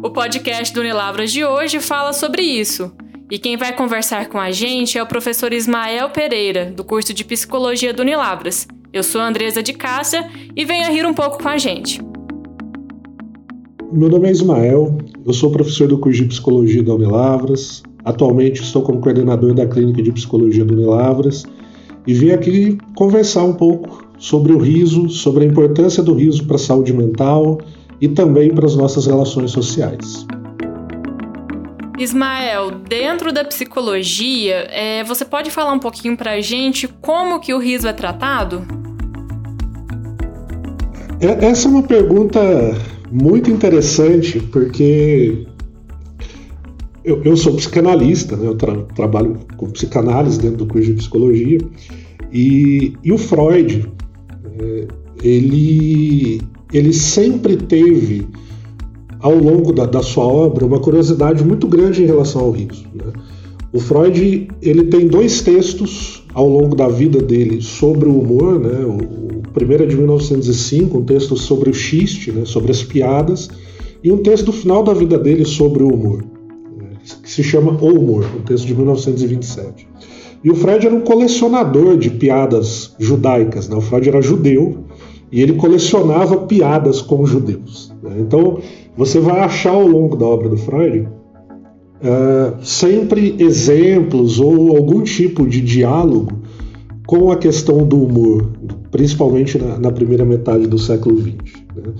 O podcast do Unilavras de hoje fala sobre isso. E quem vai conversar com a gente é o professor Ismael Pereira, do curso de Psicologia do Unilavras. Eu sou Andresa de Cássia e venha rir um pouco com a gente. Meu nome é Ismael, eu sou professor do curso de Psicologia da Unilavras. Atualmente estou como coordenador da Clínica de Psicologia do Unilavras e vim aqui conversar um pouco sobre o riso, sobre a importância do riso para a saúde mental e também para as nossas relações sociais. Ismael, dentro da psicologia, é, você pode falar um pouquinho para a gente como que o riso é tratado? É, essa é uma pergunta muito interessante, porque eu, eu sou psicanalista, né? eu tra trabalho com psicanálise dentro do curso de psicologia, e, e o Freud, é, ele ele sempre teve, ao longo da, da, sua obra, uma curiosidade muito grande em relação ao riso. Né? O Freud ele tem dois textos ao longo da vida dele sobre o humor, né? o, o primeiro é de 1905, um texto sobre o xiste, né? sobre as piadas, e um texto final da vida dele sobre o humor, né? que se chama O Humor, um texto de 1927. E o Freud era um colecionador de piadas judaicas, né? o Freud era judeu, e ele colecionava piadas com os judeus. Né? Então, você vai achar ao longo da obra do Freud uh, sempre exemplos ou algum tipo de diálogo com a questão do humor, principalmente na, na primeira metade do século XX. Né?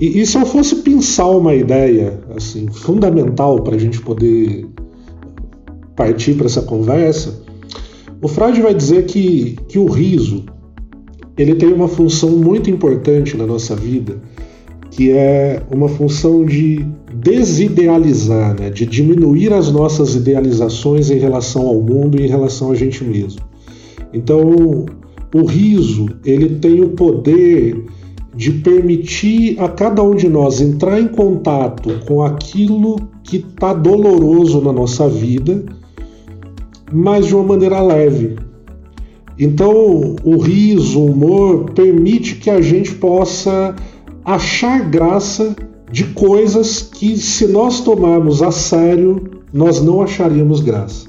E, e, se eu fosse pensar uma ideia assim fundamental para a gente poder partir para essa conversa, o Freud vai dizer que, que o riso ele tem uma função muito importante na nossa vida, que é uma função de desidealizar, né? de diminuir as nossas idealizações em relação ao mundo e em relação a gente mesmo. Então, o riso ele tem o poder de permitir a cada um de nós entrar em contato com aquilo que está doloroso na nossa vida, mas de uma maneira leve, então, o riso, o humor permite que a gente possa achar graça de coisas que, se nós tomarmos a sério, nós não acharíamos graça.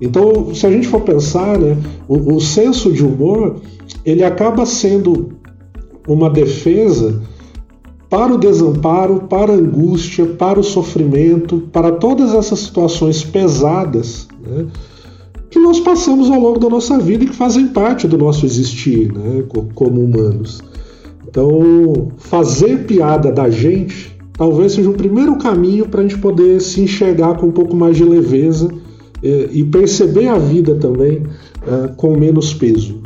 Então, se a gente for pensar, né, o, o senso de humor ele acaba sendo uma defesa para o desamparo, para a angústia, para o sofrimento, para todas essas situações pesadas. Né? Que nós passamos ao longo da nossa vida e que fazem parte do nosso existir né, como humanos. Então, fazer piada da gente talvez seja o primeiro caminho para a gente poder se enxergar com um pouco mais de leveza eh, e perceber a vida também eh, com menos peso.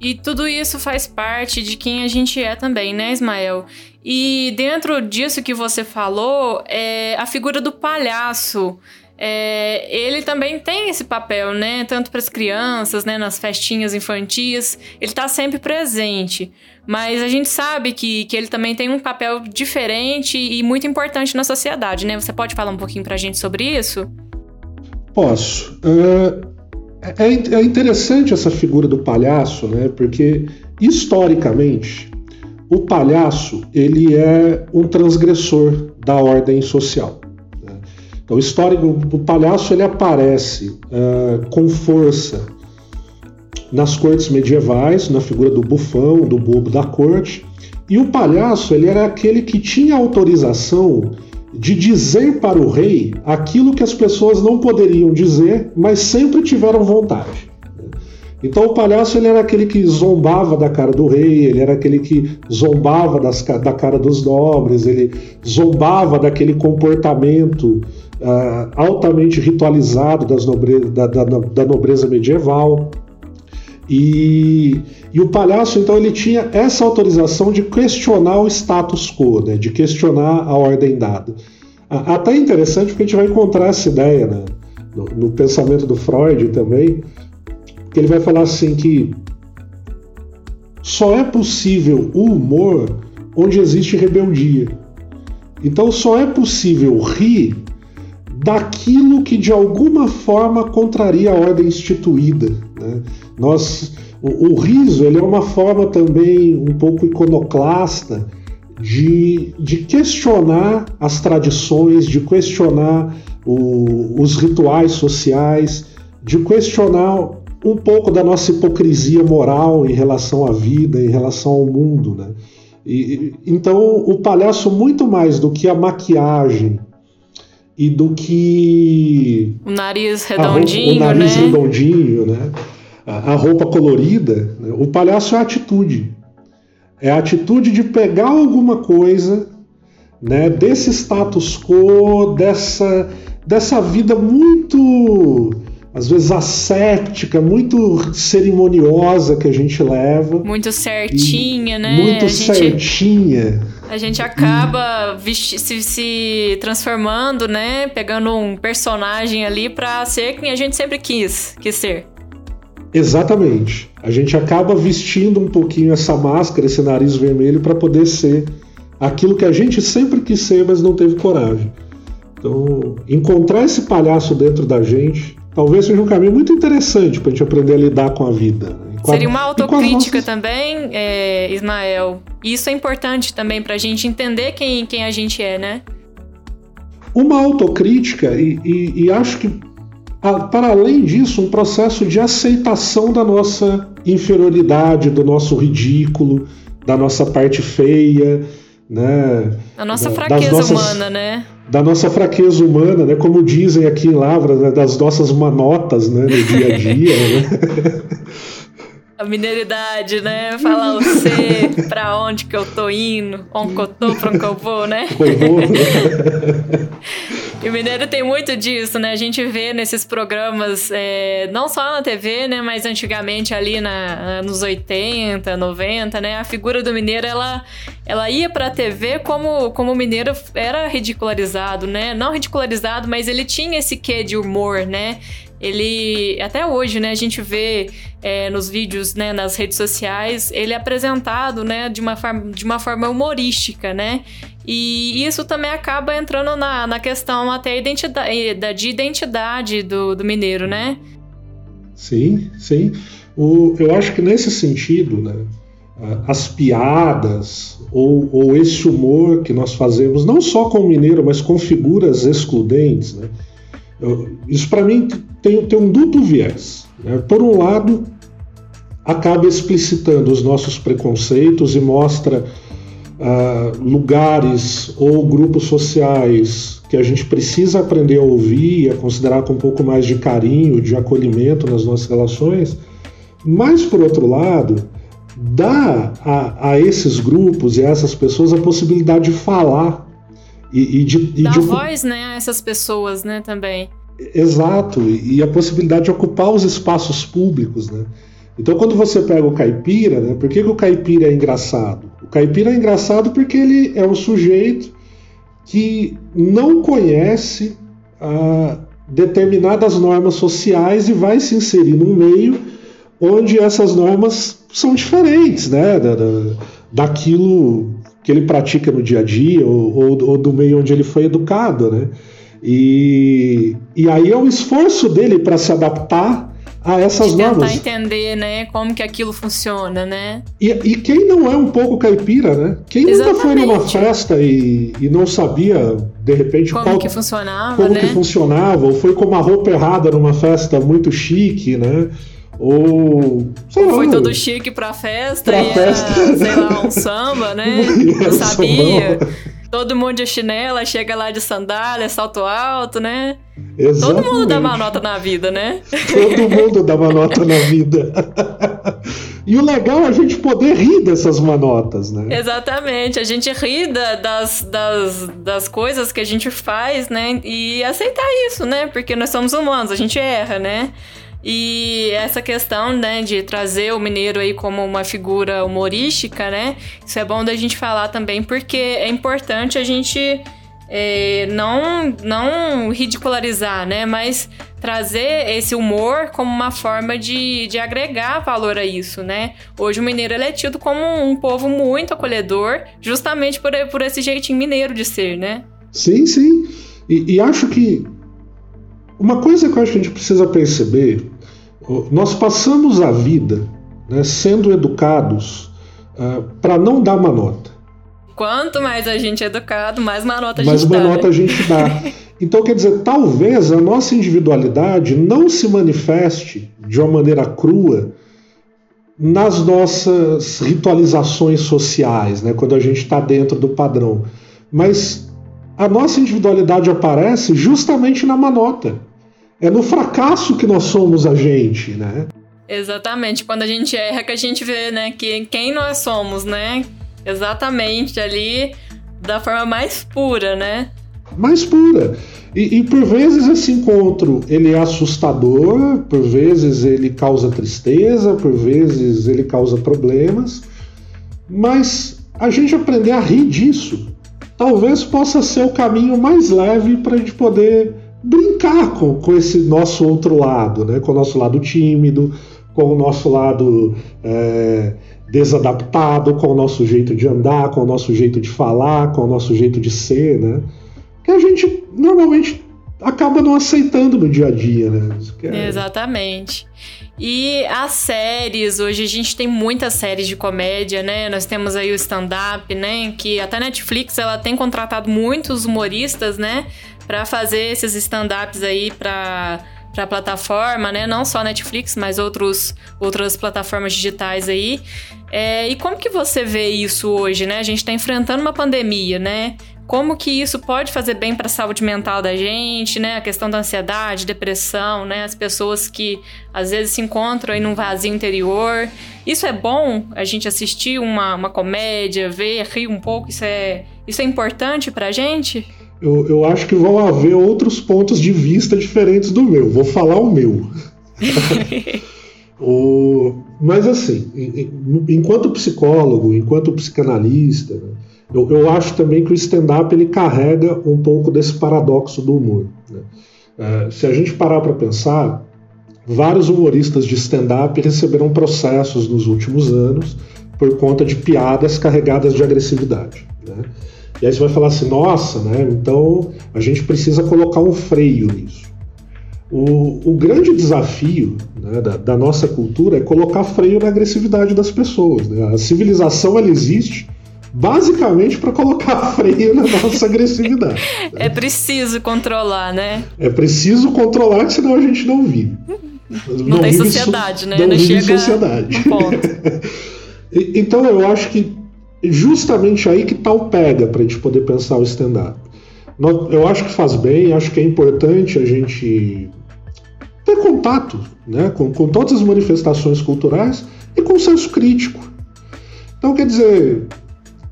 E tudo isso faz parte de quem a gente é também, né, Ismael? E dentro disso que você falou, é a figura do palhaço é, ele também tem esse papel, né? Tanto para as crianças, né? Nas festinhas infantis, ele está sempre presente. Mas a gente sabe que, que ele também tem um papel diferente e muito importante na sociedade, né? Você pode falar um pouquinho para a gente sobre isso? Posso. É, é, é interessante essa figura do palhaço, né? Porque historicamente o palhaço ele é um transgressor da ordem social. Então, o histórico do palhaço ele aparece uh, com força nas cortes medievais, na figura do bufão, do bobo da corte. E o palhaço ele era aquele que tinha autorização de dizer para o rei aquilo que as pessoas não poderiam dizer, mas sempre tiveram vontade. Então o palhaço ele era aquele que zombava da cara do rei, ele era aquele que zombava das, da cara dos nobres, ele zombava daquele comportamento uh, altamente ritualizado nobre da, da, da, nobreza medieval. E, e, o palhaço, então, ele tinha essa autorização de questionar o status quo, né, de questionar a ordem dada. Até interessante porque a gente vai encontrar essa ideia né, no, no pensamento do Freud também, que ele vai falar assim que só é possível o humor onde existe rebeldia. Então só é possível rir daquilo que de alguma forma contraria a ordem instituída. Né? Nós, o, o, riso ele é uma forma também um pouco iconoclasta de, de questionar as tradições, de questionar o, os rituais sociais, de questionar um pouco da nossa hipocrisia moral em relação à vida, em relação ao mundo. Né? E, então, o palhaço, muito mais do que a maquiagem e do que. O nariz redondinho, o nariz né? redondinho, né? A, a roupa colorida, né? o palhaço é a atitude. É a atitude de pegar alguma coisa né, desse status quo, dessa, dessa vida muito às vezes ascética, muito cerimoniosa que a gente leva. Muito certinha, né? Muito certinha. A gente acaba se, se transformando, né? Pegando um personagem ali para ser quem a gente sempre quis, quis ser. Exatamente. A gente acaba vestindo um pouquinho essa máscara, esse nariz vermelho, para poder ser aquilo que a gente sempre quis ser, mas não teve coragem. Então, encontrar esse palhaço dentro da gente talvez seja um caminho muito interessante para a gente aprender a lidar com a vida. Seria uma autocrítica nossas... também, é, Ismael. Isso é importante também para a gente entender quem, quem a gente é, né? Uma autocrítica, e, e, e acho que, a, para além disso, um processo de aceitação da nossa inferioridade, do nosso ridículo, da nossa parte feia, né? A nossa da, fraqueza nossas... humana, né? da nossa fraqueza humana, né? Como dizem aqui em Lavra, né? das nossas manotas, né? No dia a dia. Né? A mineridade, né? Falar o C, pra onde que eu tô indo, onde que eu tô, pra onde que eu vou, né? e o mineiro tem muito disso, né? A gente vê nesses programas, é, não só na TV, né? Mas antigamente ali na, nos 80, 90, né? A figura do mineiro, ela, ela ia pra TV como, como o mineiro era ridicularizado, né? Não ridicularizado, mas ele tinha esse quê de humor, né? Ele até hoje, né, a gente vê é, nos vídeos, né, nas redes sociais, ele é apresentado, né, de uma forma, de uma forma humorística, né? E isso também acaba entrando na, na questão até identidade, de identidade do, do mineiro, né? Sim, sim. O, eu acho que nesse sentido, né, as piadas ou, ou esse humor que nós fazemos, não só com o mineiro, mas com figuras excludentes, né? Isso para mim tem, tem um duplo viés. Né? Por um lado, acaba explicitando os nossos preconceitos e mostra uh, lugares ou grupos sociais que a gente precisa aprender a ouvir e a considerar com um pouco mais de carinho, de acolhimento nas nossas relações. Mas, por outro lado, dá a, a esses grupos e a essas pessoas a possibilidade de falar e, e de, e Dá de... voz, né, a essas pessoas, né, também. Exato, e a possibilidade de ocupar os espaços públicos, né? Então, quando você pega o caipira, né, por que, que o caipira é engraçado? O caipira é engraçado porque ele é um sujeito que não conhece ah, determinadas normas sociais e vai se inserir num meio onde essas normas são diferentes, né, da, da, daquilo que ele pratica no dia a dia ou, ou, ou do meio onde ele foi educado, né? E, e aí é o esforço dele para se adaptar a essas de normas. Tentar entender, né, como que aquilo funciona, né? E, e quem não é um pouco caipira, né? Quem Exatamente. nunca foi numa festa e, e não sabia, de repente, como qual, que funcionava, como né? que funcionava, ou foi com uma roupa errada numa festa muito chique, né? Ou. Sei lá, foi todo chique pra festa pra e festa. Era, sei lá, um samba, né? Não sabia. Todo mundo de chinela, chega lá de sandália, salto alto, né? Exatamente. Todo mundo dá uma nota na vida, né? Todo mundo dá uma nota na vida. E o legal é a gente poder rir dessas manotas, né? Exatamente. A gente ri das, das, das coisas que a gente faz, né? E aceitar isso, né? Porque nós somos humanos, a gente erra, né? E essa questão, né, de trazer o mineiro aí como uma figura humorística, né? Isso é bom da gente falar também, porque é importante a gente é, não, não ridicularizar, né? Mas trazer esse humor como uma forma de, de agregar valor a isso, né? Hoje o mineiro é tido como um povo muito acolhedor, justamente por, por esse jeitinho mineiro de ser, né? Sim, sim. E, e acho que uma coisa que eu acho que a gente precisa perceber, nós passamos a vida né, sendo educados uh, para não dar uma nota. Quanto mais a gente é educado, mais uma nota a mais gente uma dá. nota né? a gente dá. Então, quer dizer, talvez a nossa individualidade não se manifeste de uma maneira crua nas nossas ritualizações sociais, né, quando a gente está dentro do padrão. Mas a nossa individualidade aparece justamente na manota. É no fracasso que nós somos a gente, né? Exatamente, quando a gente erra que a gente vê, né, que quem nós somos, né? Exatamente ali da forma mais pura, né? Mais pura. E, e, por vezes esse encontro ele é assustador, por vezes ele causa tristeza, por vezes ele causa problemas, mas a gente aprender a rir disso talvez possa ser o caminho mais leve para a gente poder brincar com, com esse nosso outro lado, né? com o nosso lado tímido, com o nosso lado é, desadaptado, com o nosso jeito de andar, com o nosso jeito de falar, com o nosso jeito de ser, né? Que a gente normalmente acaba não aceitando no dia a dia, né? É... Exatamente. E as séries, hoje a gente tem muitas séries de comédia, né? Nós temos aí o stand-up, né? Que até a Netflix ela tem contratado muitos humoristas, né? Para fazer esses stand-ups aí para para plataforma, né? Não só Netflix, mas outros, outras plataformas digitais aí. É, e como que você vê isso hoje, né? A gente está enfrentando uma pandemia, né? Como que isso pode fazer bem para a saúde mental da gente, né? A questão da ansiedade, depressão, né? As pessoas que às vezes se encontram aí num vazio interior. Isso é bom a gente assistir uma, uma comédia, ver, rir um pouco. Isso é, isso é importante para a gente? Eu, eu acho que vão haver outros pontos de vista diferentes do meu. Vou falar o meu. o, mas assim, enquanto psicólogo, enquanto psicanalista, né, eu, eu, acho também que o stand-up ele carrega um pouco desse paradoxo do humor. Né? É, se a gente parar para pensar, vários humoristas de stand-up receberam processos nos últimos anos por conta de piadas carregadas de agressividade. Né? E aí você vai falar assim, nossa, né? Então a gente precisa colocar um freio nisso. O, o grande desafio né, da, da, nossa cultura é colocar freio na agressividade das pessoas. Né? A civilização ela existe basicamente para colocar freio na nossa agressividade. É preciso controlar, né? É preciso controlar, senão a gente não vive. Não, não tem sociedade, so, né? Não, não vive chega sociedade. ponto. então eu acho que justamente aí que está o pega para a gente poder pensar o stand-up. Eu acho que faz bem, acho que é importante a gente ter contato né, com, com todas as manifestações culturais e com senso crítico. Então, quer dizer,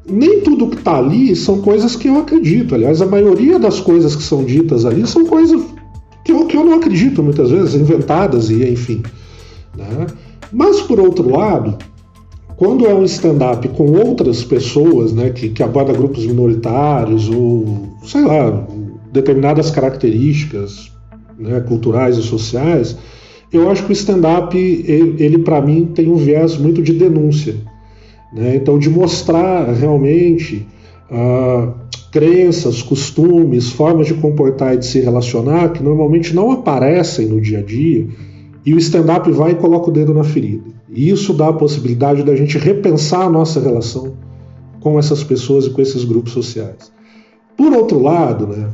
nem tudo que está ali são coisas que eu acredito. Aliás, a maioria das coisas que são ditas ali são coisas que eu, que eu não acredito muitas vezes, inventadas e enfim. Né? Mas, por outro lado, quando é um stand-up com outras pessoas, né, que, que aborda grupos minoritários ou, sei lá, determinadas características né, culturais e sociais, eu acho que o stand-up, ele, ele para mim, tem um viés muito de denúncia. Né? Então, de mostrar realmente uh, crenças, costumes, formas de comportar e de se relacionar que normalmente não aparecem no dia a dia, e o stand-up vai e coloca o dedo na ferida. E isso dá a possibilidade da gente repensar a nossa relação com essas pessoas e com esses grupos sociais. Por outro lado, né,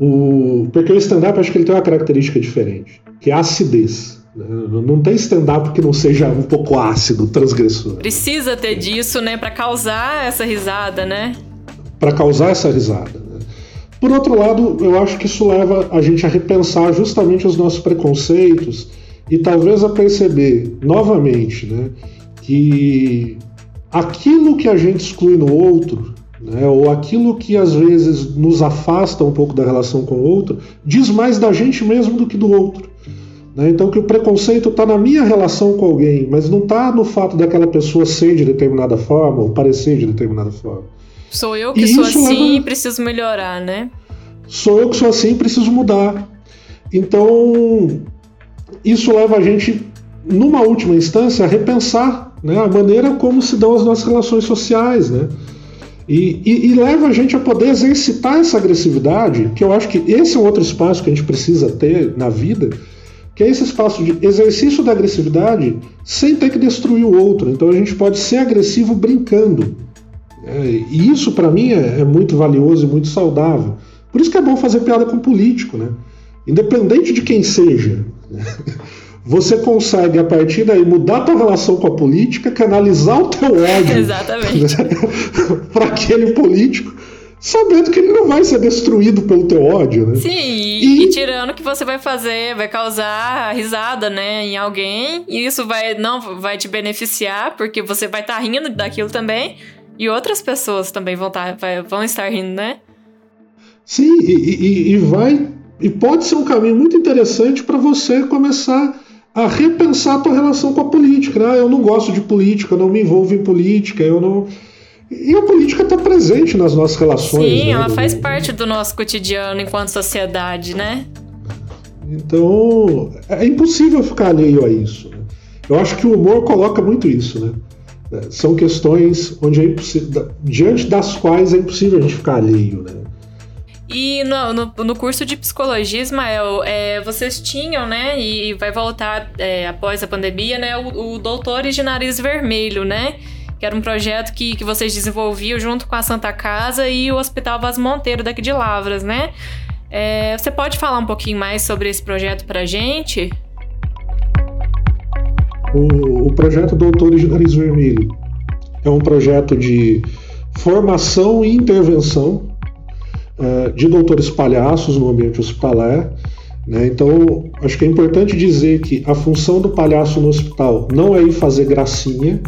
o, porque o stand-up acho que ele tem uma característica diferente, que é a acidez. Né? Não tem stand-up que não seja um pouco ácido, transgressor. Precisa ter disso, né, para causar essa risada, né? Para causar essa risada. Né? Por outro lado, eu acho que isso leva a gente a repensar justamente os nossos preconceitos e talvez a perceber novamente né, que aquilo que a gente exclui no outro, né, ou aquilo que às vezes nos afasta um pouco da relação com o outro, diz mais da gente mesmo do que do outro. Né? Então, que o preconceito está na minha relação com alguém, mas não está no fato daquela pessoa ser de determinada forma ou parecer de determinada forma. Sou eu que e sou assim leva... e preciso melhorar, né? Sou eu que sou assim e preciso mudar. Então, isso leva a gente, numa última instância, a repensar né, a maneira como se dão as nossas relações sociais, né? E, e, e, leva a gente a poder exercitar essa agressividade, que eu acho que esse é um outro espaço que a gente precisa ter na vida, que é esse espaço de exercício da agressividade sem ter que destruir o outro. Então a gente pode ser agressivo brincando. É, e isso, para mim, é, é, muito valioso e muito saudável. Por isso que é bom fazer piada com político, né? Independente de quem seja. Você consegue, a partir daí, mudar a tua relação com a política, canalizar o teu ódio Exatamente. para aquele político sabendo que ele não vai ser destruído pelo teu ódio, né? Sim, e, e, tirando que você vai fazer, vai causar risada, né, em alguém, e isso vai não vai te beneficiar, porque você vai estar tá rindo daquilo também, e outras pessoas também vão, tá, vai, vão estar rindo, né? Sim, e, e, e vai. E pode ser um caminho muito interessante para você começar a repensar a tua relação com a política. Né? Ah, eu não gosto de política, eu não me envolvo em política, eu não e a política está presente nas nossas relações. Sim, né? ela faz parte do nosso cotidiano enquanto sociedade, né? Então, é impossível ficar alheio a isso. Né? Eu acho que o humor coloca muito isso, né? É, são questões onde é impossível, diante das quais é impossível a gente ficar alheio, né? E no, no, no, curso de psicologia, Ismael, é, vocês tinham, né, e vai voltar é, após a pandemia, né, o, o Doutores de Nariz Vermelho, né? que era um projeto que, que vocês desenvolviam junto com a Santa Casa e o Hospital Vaz Monteiro daqui de Lavras, né? É, você pode falar um pouquinho mais sobre esse projeto para gente? O, o projeto Doutores de Nariz Vermelho é um projeto de formação e intervenção uh, de doutores palhaços no ambiente hospitalar. Né? Então, acho que é importante dizer que a função do palhaço no hospital não é ir fazer gracinha,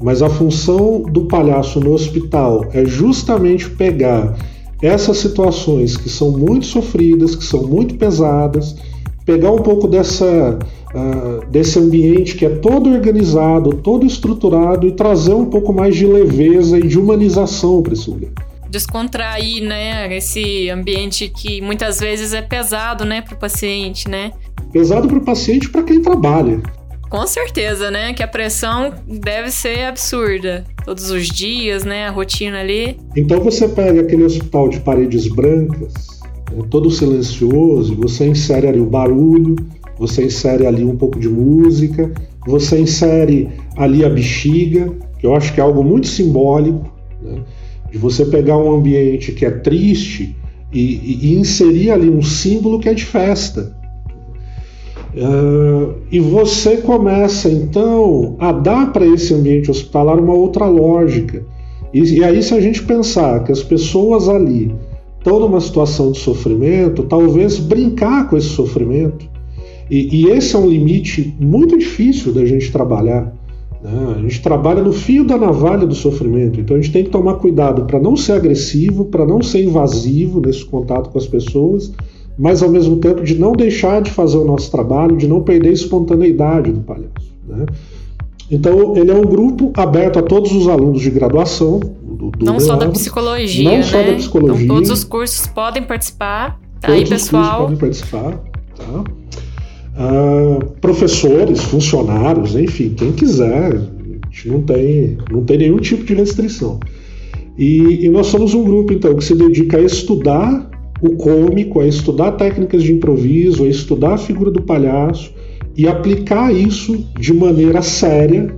mas a função do palhaço no hospital é justamente pegar essas situações que são muito sofridas, que são muito pesadas, pegar um pouco dessa, uh, desse ambiente que é todo organizado, todo estruturado e trazer um pouco mais de leveza e de humanização para esse lugar. Descontrair, né, esse ambiente que muitas vezes é pesado, né, para o paciente, né? Pesado para o paciente e para quem trabalha. Com certeza, né? Que a pressão deve ser absurda. Todos os dias, né? A rotina ali. Então você pega aquele hospital de paredes brancas, né, todo silencioso, você insere ali o barulho, você insere ali um pouco de música, você insere ali a bexiga, que eu acho que é algo muito simbólico, né? De você pegar um ambiente que é triste e, e, inserir ali um símbolo que é de festa. Uh, e você começa então a dar para esse ambiente hospitalar uma outra lógica. E, e, aí, se a gente pensar que as pessoas ali estão numa situação de sofrimento, talvez brincar com esse sofrimento. E, e esse é um limite muito difícil da gente trabalhar. Né? A gente trabalha no fio da navalha do sofrimento, então a gente tem que tomar cuidado para não ser agressivo, para não ser invasivo nesse contato com as pessoas mas ao mesmo tempo de não deixar de fazer o nosso trabalho, de não perder a espontaneidade do palhaço. Né? Então, ele é um grupo aberto a todos os alunos de graduação. Do, do não só da psicologia, não né? só da psicologia. Então, todos os cursos podem participar. Tá aí, pessoal. podem participar. Tá? Uh, professores, funcionários, enfim, quem quiser. A gente não tem, não tem nenhum tipo de restrição. E, e nós somos um grupo, então, que se dedica a estudar o cômico, a estudar técnicas de improviso, a estudar a figura do palhaço e aplicar isso de maneira séria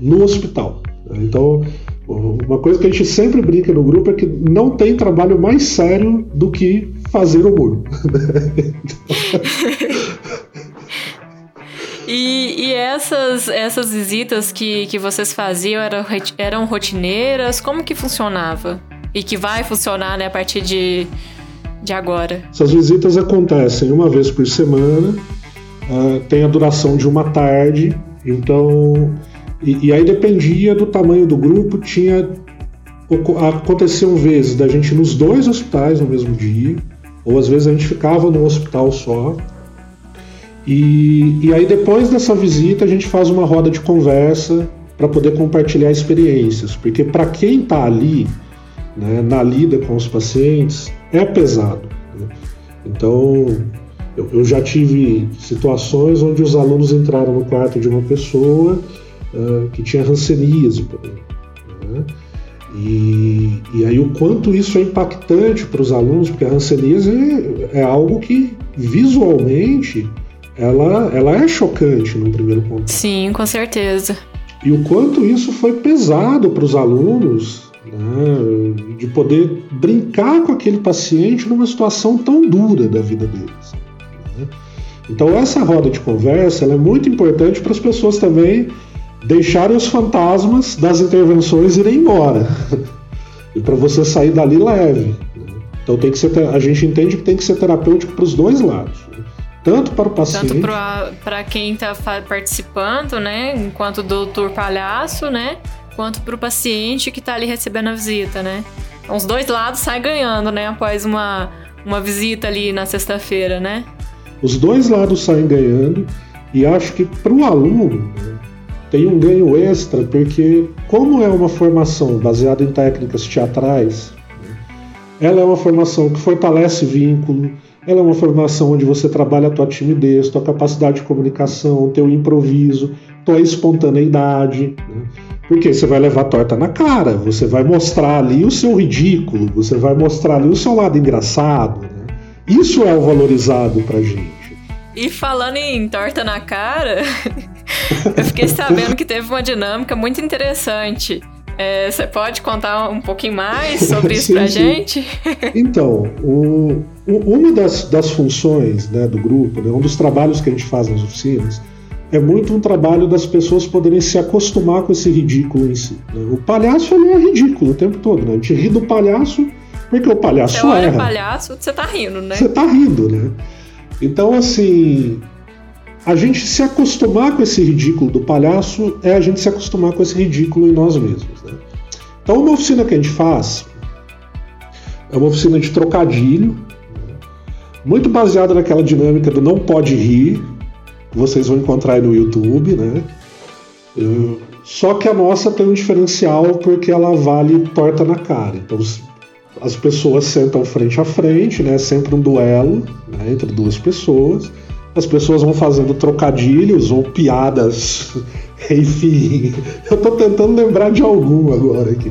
no hospital. Então, uma coisa que a gente sempre brinca no grupo é que não tem trabalho mais sério do que fazer humor. E, e, essas, essas visitas que, que vocês faziam eram, eram rotineiras? Como que funcionava? E que vai funcionar né, a partir de, de agora? Essas visitas acontecem uma vez por semana, uh, tem a duração de uma tarde, então. E, e, aí dependia do tamanho do grupo, tinha. Aconteciam vezes da gente nos dois hospitais no mesmo dia, ou às vezes a gente ficava num hospital só. E, e aí depois dessa visita a gente faz uma roda de conversa para poder compartilhar experiências, porque para quem está ali, né, na lida com os pacientes, é pesado. Né? Então, eu, eu, já tive situações onde os alunos entraram no quarto de uma pessoa uh, que tinha ranceníase, por exemplo. Né? E, e, aí o quanto isso é impactante para os alunos, porque a ranceníase é, é, algo que visualmente ela, ela é chocante no primeiro contato. Sim, com certeza. E o quanto isso foi pesado para os alunos né, de poder brincar com aquele paciente numa situação tão dura da vida deles. Né? Então essa roda de conversa é muito importante para as pessoas também deixarem os fantasmas das intervenções irem embora e para você sair dali leve. Né? Então tem que ser, a gente entende que tem que ser terapêutico para os dois lados. Tanto para o paciente. Tanto para quem está participando, né? Enquanto doutor palhaço, né? Quanto para o paciente que está ali recebendo a visita, né? Então, os dois lados saem ganhando, né? Após uma, uma visita ali na sexta-feira, né? Os dois lados saem ganhando e acho que para o aluno né, tem um ganho extra, porque como é uma formação baseada em técnicas teatrais, né, ela é uma formação que fortalece vínculo, ela é uma formação onde você trabalha a tua timidez, tua capacidade de comunicação, teu improviso, tua espontaneidade. Né? Porque você vai levar torta na cara, você vai mostrar ali o seu ridículo, você vai mostrar ali o seu lado engraçado. Né? Isso é o valorizado pra gente. E falando em torta na cara, eu fiquei sabendo que teve uma dinâmica muito interessante. É, você pode contar um pouquinho mais sobre isso sim. gente? Então, o, o, uma das, das funções né, do grupo, né, um dos trabalhos que a gente faz nas oficinas, é muito um trabalho das pessoas poderem se acostumar com esse ridículo em si. Né? O palhaço ele é ridículo o tempo todo, né? A gente ri do palhaço porque o palhaço você olha erra. palhaço, você tá rindo, né? Você tá rindo, né? Então, assim, a gente se acostumar com esse ridículo do palhaço é a gente se acostumar com esse ridículo em nós mesmos. Né? Então, uma oficina que a gente faz é uma oficina de trocadilho, muito baseada naquela dinâmica do não pode rir, que vocês vão encontrar aí no YouTube, né? Só que a nossa tem um diferencial porque ela vale torta na cara. Então, as pessoas sentam frente a frente, né? Sempre um duelo né? entre duas pessoas. As pessoas vão fazendo trocadilhos ou piadas, enfim. Eu estou tentando lembrar de algum agora aqui,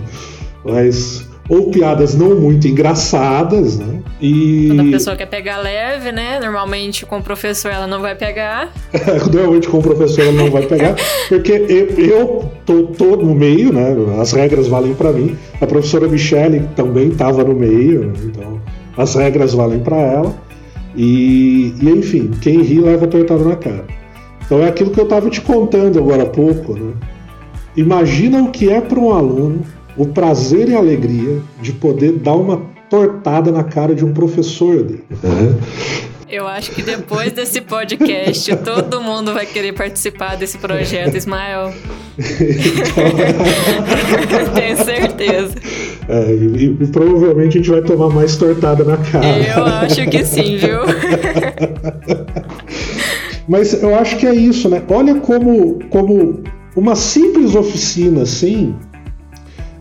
mas ou piadas não muito engraçadas, né? E... Quando a pessoa quer pegar leve, né? Normalmente com o professor ela não vai pegar. Normalmente com o professor ela não vai pegar, porque eu, eu tô, tô no meio, né? As regras valem para mim. A professora Michele também estava no meio, né? então as regras valem para ela. E, e, enfim, quem ri leva tortada na cara. Então é aquilo que eu estava te contando agora há pouco, né? Imagina o que é para um aluno o prazer e a alegria de poder dar uma tortada na cara de um professor dele. Eu acho que depois desse podcast todo mundo vai querer participar desse projeto, Ismael. Tenho certeza. É, e, e, provavelmente a gente vai tomar mais tortada na cara. Eu acho que sim, viu? Mas eu acho que é isso, né? Olha como, como uma simples oficina assim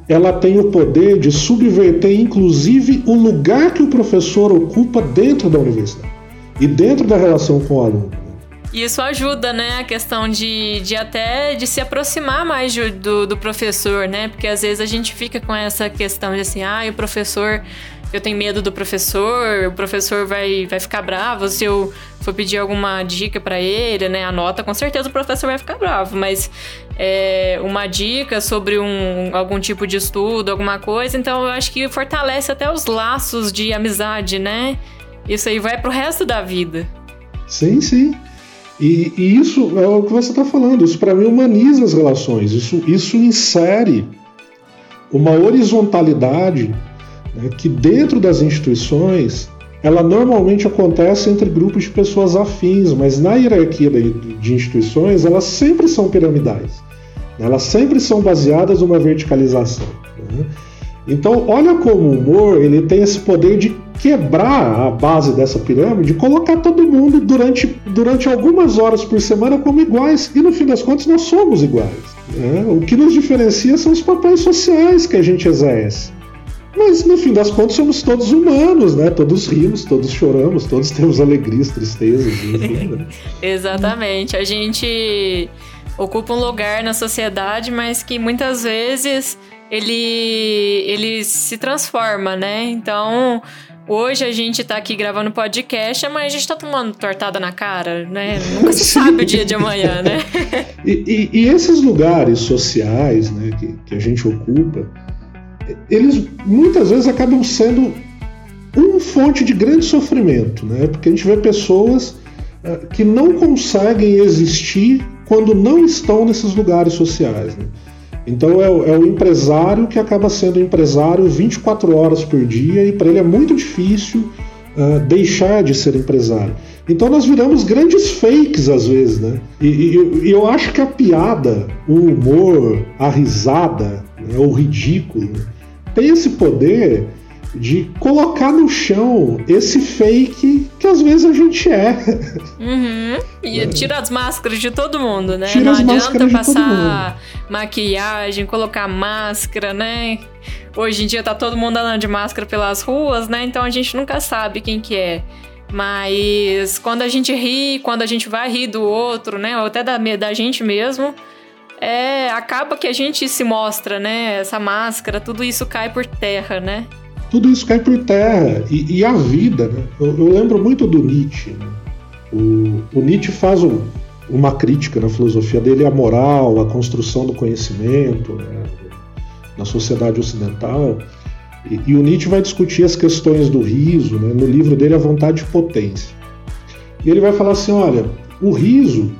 ela tem o poder de subverter, inclusive, o lugar que o professor ocupa dentro da universidade e dentro da relação com o aluno. Isso ajuda, né, a questão de, de até de se aproximar mais do, do professor, né? Porque às vezes a gente fica com essa questão de assim, ah, o professor eu tenho medo do professor, o professor vai, vai ficar bravo se eu for pedir alguma dica para ele, né? A nota, com certeza o professor vai ficar bravo, mas é, uma dica sobre um, algum tipo de estudo, alguma coisa, então eu acho que fortalece até os laços de amizade, né? Isso aí vai pro resto da vida. Sim, sim. E, e isso é o que você está falando. Isso para mim humaniza as relações. Isso, isso insere uma horizontalidade né, que dentro das instituições ela normalmente acontece entre grupos de pessoas afins, mas na hierarquia de instituições elas sempre são piramidais. Elas sempre são baseadas numa verticalização. Né? Então, olha como o humor ele tem esse poder de quebrar a base dessa pirâmide, colocar todo mundo durante, durante algumas horas por semana como iguais. E no fim das contas, nós somos iguais. Né? O que nos diferencia são os papéis sociais que a gente exerce. Mas no fim das contas somos todos humanos, né? Todos rimos, todos choramos, todos temos alegrias, tristezas, enfim. Né? Exatamente. A gente ocupa um lugar na sociedade, mas que muitas vezes ele ele se transforma, né? Então, Hoje a gente tá aqui gravando podcast, mas a gente tá tomando tortada na cara, né? Nunca se sabe o dia de amanhã, né? e, e, e, esses lugares sociais né, que, que a gente ocupa, eles muitas vezes acabam sendo uma fonte de grande sofrimento, né? Porque a gente vê pessoas uh, que não conseguem existir quando não estão nesses lugares sociais. Né? Então é, é, o empresário que acaba sendo empresário 24 horas por dia e para ele é muito difícil uh, deixar de ser empresário. Então nós viramos grandes fakes às vezes, né? E, e, e eu acho que a piada, o humor, a risada, né, o ridículo, tem esse poder de colocar no chão esse fake que às vezes a gente é. Uhum. E é. tira as máscaras de todo mundo, né? Tira Não adianta passar maquiagem, colocar máscara, né? Hoje em dia tá todo mundo andando de máscara pelas ruas, né? Então a gente nunca sabe quem que é. Mas quando a gente ri, quando a gente vai rir do outro, né? Ou até da, da gente mesmo, é, acaba que a gente se mostra, né? Essa máscara, tudo isso cai por terra, né? Tudo isso cai por terra. E, e a vida, né? Eu, eu, lembro muito do Nietzsche. Né? O, o, Nietzsche faz um, uma crítica na filosofia dele à moral, à construção do conhecimento né? na sociedade ocidental. E, e, o Nietzsche vai discutir as questões do riso né, no livro dele A Vontade e Potência. E ele vai falar assim: olha, o riso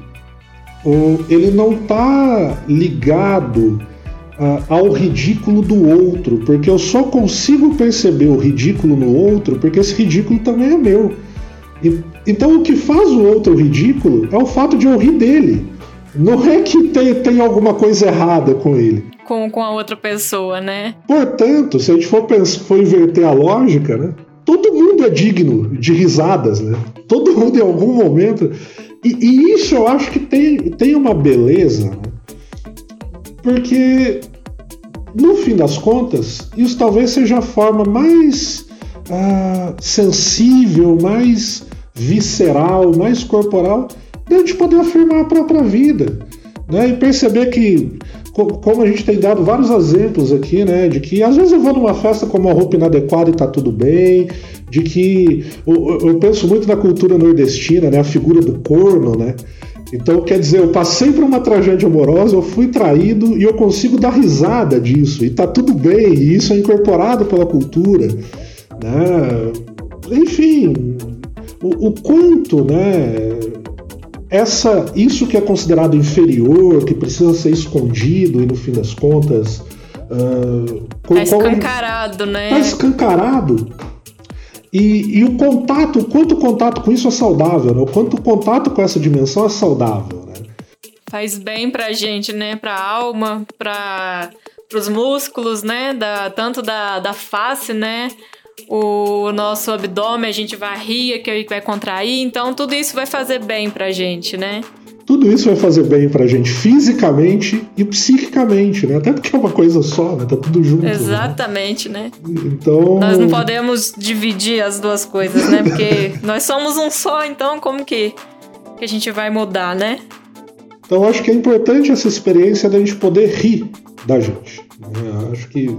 ele não está ligado ao ridículo do outro, porque eu só consigo perceber o ridículo no outro porque esse ridículo também é meu. E, então o que faz o outro ridículo é o fato de eu rir dele. Não é que tem, tem alguma coisa errada com ele com, com a outra pessoa, né? Portanto, se a gente for, for inverter a lógica, né? Todo mundo é digno de risadas, né? Todo mundo em algum momento. E, e isso eu acho que tem, tem uma beleza? Porque, no fim das contas, isso talvez seja a forma mais ah, sensível, mais visceral, mais corporal de a gente poder afirmar a própria vida. Né? E perceber que como a gente tem dado vários exemplos aqui, né, de que às vezes eu vou numa festa com uma roupa inadequada e tá tudo bem, de que eu, eu penso muito na cultura nordestina, né, a figura do corno, né, então, quer dizer, eu passei por uma tragédia amorosa, eu fui traído e eu consigo dar risada disso, e tá tudo bem, e isso é incorporado pela cultura, né? Enfim, o, o quanto, né, essa, isso que é considerado inferior, que precisa ser escondido e no fim das contas. Uh, tá escancarado, né? Tá escancarado. E, e, o contato, o quanto contato com isso é saudável, né? o quanto contato com essa dimensão é saudável. Né? Faz bem pra gente, né? Pra alma, pra, pros músculos, né? Da, tanto da, da face, né? o nosso abdômen, a gente vai rir, que vai contrair, então tudo isso vai fazer bem pra gente, né? Tudo isso vai fazer bem pra gente fisicamente e psiquicamente, né? Até porque é uma coisa só, né? Tá tudo junto. Né? Exatamente, né? né? Então. Nós não podemos dividir as duas coisas, né? Porque nós somos um só, então como que, que a gente vai mudar, né? Então acho que é importante essa experiência da gente poder rir da gente. Né? Acho que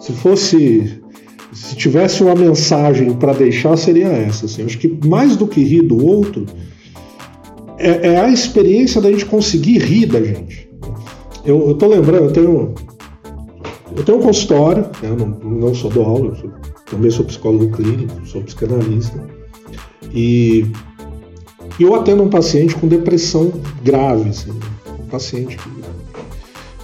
se fosse se tivesse uma mensagem para deixar, seria essa. Assim. Acho que mais do que rir do outro, é, é, a experiência da gente conseguir rir da gente. Eu, eu tô lembrando, eu tenho, eu tenho um consultório, né? eu não, não sou do aula, sou, também sou psicólogo clínico, sou psicanalista, e eu atendo um paciente com depressão grave, assim, um paciente que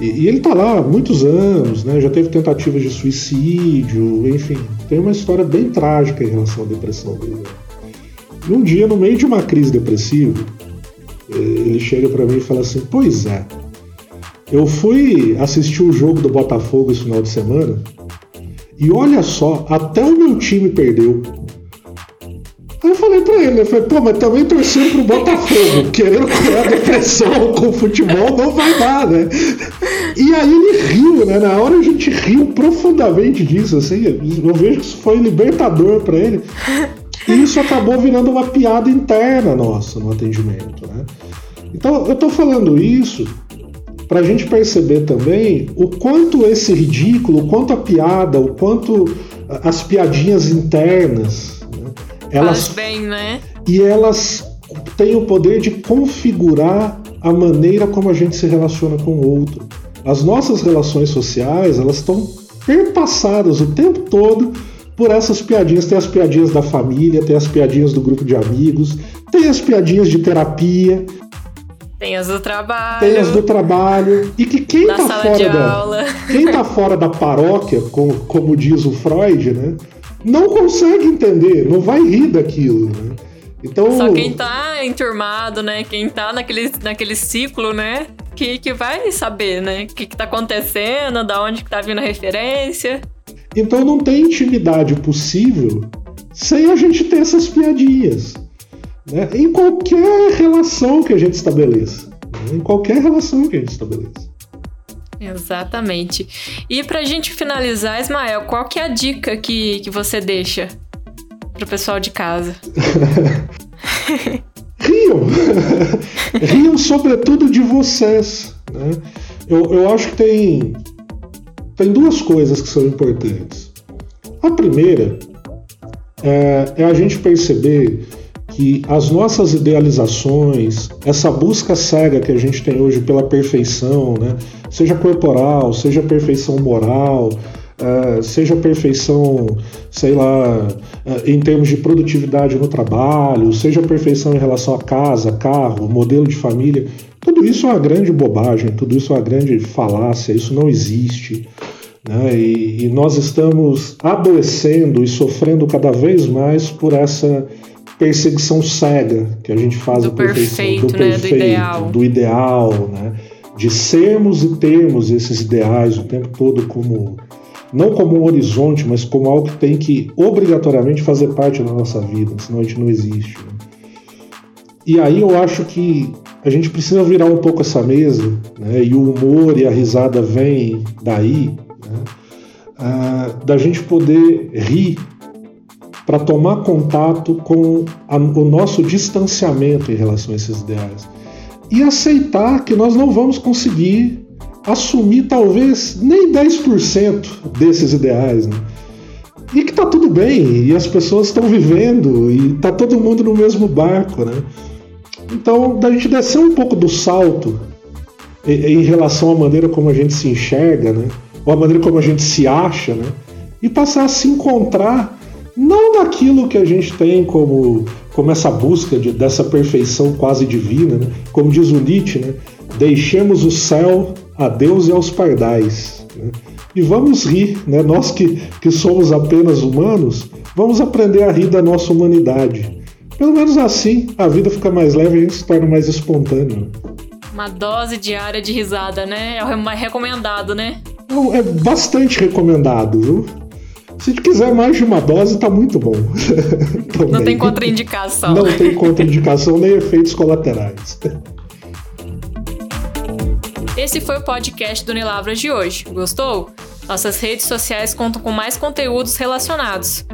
e, ele está lá há muitos anos, né? já teve tentativas de suicídio, enfim, tem uma história bem trágica em relação à depressão dele. E um dia, no meio de uma crise depressiva, ele chega para mim e fala assim: Pois é, eu fui assistir o jogo do Botafogo esse final de semana e olha só, até o meu time perdeu. Aí eu falei pra ele, eu falei, pô, mas também torcendo pro Botafogo, querendo curar depressão com o futebol, não vai dar, né? E aí ele riu, né? Na hora a gente riu profundamente disso, assim, eu vejo que isso foi libertador para ele. E isso acabou virando uma piada interna nossa no atendimento, né? Então eu tô falando isso para a gente perceber também o quanto esse ridículo, o quanto a piada, o quanto as piadinhas internas elas, Faz bem, né? E elas têm o poder de configurar a maneira como a gente se relaciona com o outro. As nossas relações sociais, elas estão perpassadas o tempo todo por essas piadinhas. Tem as piadinhas da família, tem as piadinhas do grupo de amigos, tem as piadinhas de terapia. Tem as do trabalho. Tem as do trabalho. E que quem tá fora da. Quem tá fora da paróquia, como, como diz o Freud, né? Não consegue entender, não vai rir daquilo, né? Então... Só quem tá enturmado, né? Quem tá naquele, naquele ciclo, né? Que, que vai saber, né? O que, que tá acontecendo, da onde que tá vindo a referência. Então não tem intimidade possível sem a gente ter essas piadinhas. Né? Em qualquer relação que a gente estabeleça. Né? Em qualquer relação que a gente estabeleça. Exatamente. E pra gente finalizar, Ismael, qual que é a dica que, que você deixa pro pessoal de casa? Riam! Riam sobretudo de vocês. Né? Eu, eu acho que tem, tem duas coisas que são importantes. A primeira é, é a gente perceber que as nossas idealizações, essa busca cega que a gente tem hoje pela perfeição, né? seja corporal, seja perfeição moral, uh, seja perfeição, sei lá, uh, em termos de produtividade no trabalho, seja perfeição em relação a casa, carro, modelo de família, tudo isso é uma grande bobagem, tudo isso é uma grande falácia, isso não existe. Né? E, e nós estamos adoecendo e sofrendo cada vez mais por essa perseguição cega que a gente faz do perfeito, do perfeito, né? do ideal, do ideal, né? De sermos e termos esses ideais o tempo todo como não como um horizonte, mas como algo que tem que obrigatoriamente fazer parte da nossa vida, senão a gente não existe. Né? E aí eu acho que a gente precisa virar um pouco essa mesa, né? E o humor e a risada vêm daí, né? Ah, da gente poder rir para tomar contato com a, o nosso distanciamento em relação a esses ideais e aceitar que nós não vamos conseguir assumir talvez nem 10% desses ideais. Né? E que tá tudo bem, e as pessoas estão vivendo, e tá todo mundo no mesmo barco. Né? Então, da gente descer um pouco do salto em, relação à maneira como a gente se enxerga, né? ou a maneira como a gente se acha, né? e passar a se encontrar não naquilo que a gente tem como, como essa busca de, dessa perfeição quase divina, né? como diz o Nietzsche, né? deixemos o céu a Deus e aos pardais. Né? E vamos rir, né? nós que, que somos apenas humanos, vamos aprender a rir da nossa humanidade. Pelo menos assim a vida fica mais leve e a gente se torna mais espontâneo. Uma dose diária de risada, né? É mais recomendado, né? É bastante recomendado, viu? Se quiser mais de uma dose, tá muito bom. Não tem contraindicação. Não tem contraindicação nem efeitos colaterais. Esse foi o podcast do Nilavras de hoje. Gostou? Nossas redes sociais contam com mais conteúdos relacionados.